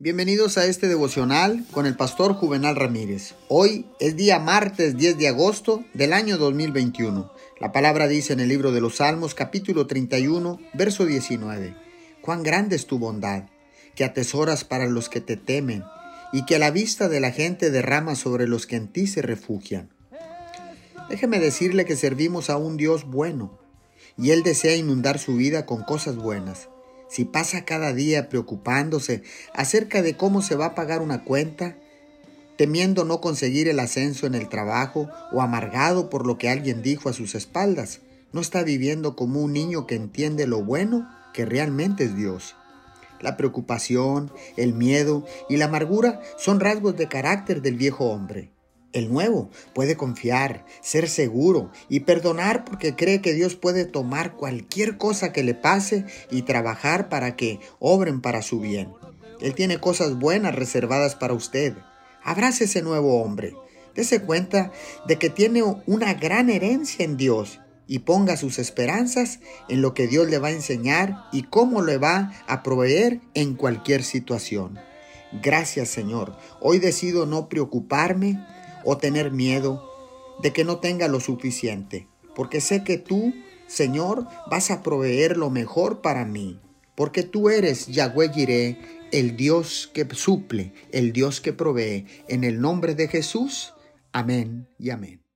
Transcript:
Bienvenidos a este devocional con el pastor Juvenal Ramírez. Hoy es día martes 10 de agosto del año 2021. La palabra dice en el libro de los Salmos capítulo 31, verso 19. Cuán grande es tu bondad, que atesoras para los que te temen y que a la vista de la gente derrama sobre los que en ti se refugian. Déjeme decirle que servimos a un Dios bueno y Él desea inundar su vida con cosas buenas si pasa cada día preocupándose acerca de cómo se va a pagar una cuenta, temiendo no conseguir el ascenso en el trabajo o amargado por lo que alguien dijo a sus espaldas, no está viviendo como un niño que entiende lo bueno que realmente es Dios. La preocupación, el miedo y la amargura son rasgos de carácter del viejo hombre. El nuevo puede confiar, ser seguro y perdonar porque cree que Dios puede tomar cualquier cosa que le pase y trabajar para que obren para su bien. Él tiene cosas buenas reservadas para usted. Abrace ese nuevo hombre. Dese cuenta de que tiene una gran herencia en Dios y ponga sus esperanzas en lo que Dios le va a enseñar y cómo le va a proveer en cualquier situación. Gracias Señor. Hoy decido no preocuparme o tener miedo de que no tenga lo suficiente, porque sé que tú, Señor, vas a proveer lo mejor para mí, porque tú eres Yahweh Jireh, el Dios que suple, el Dios que provee. En el nombre de Jesús, amén y amén.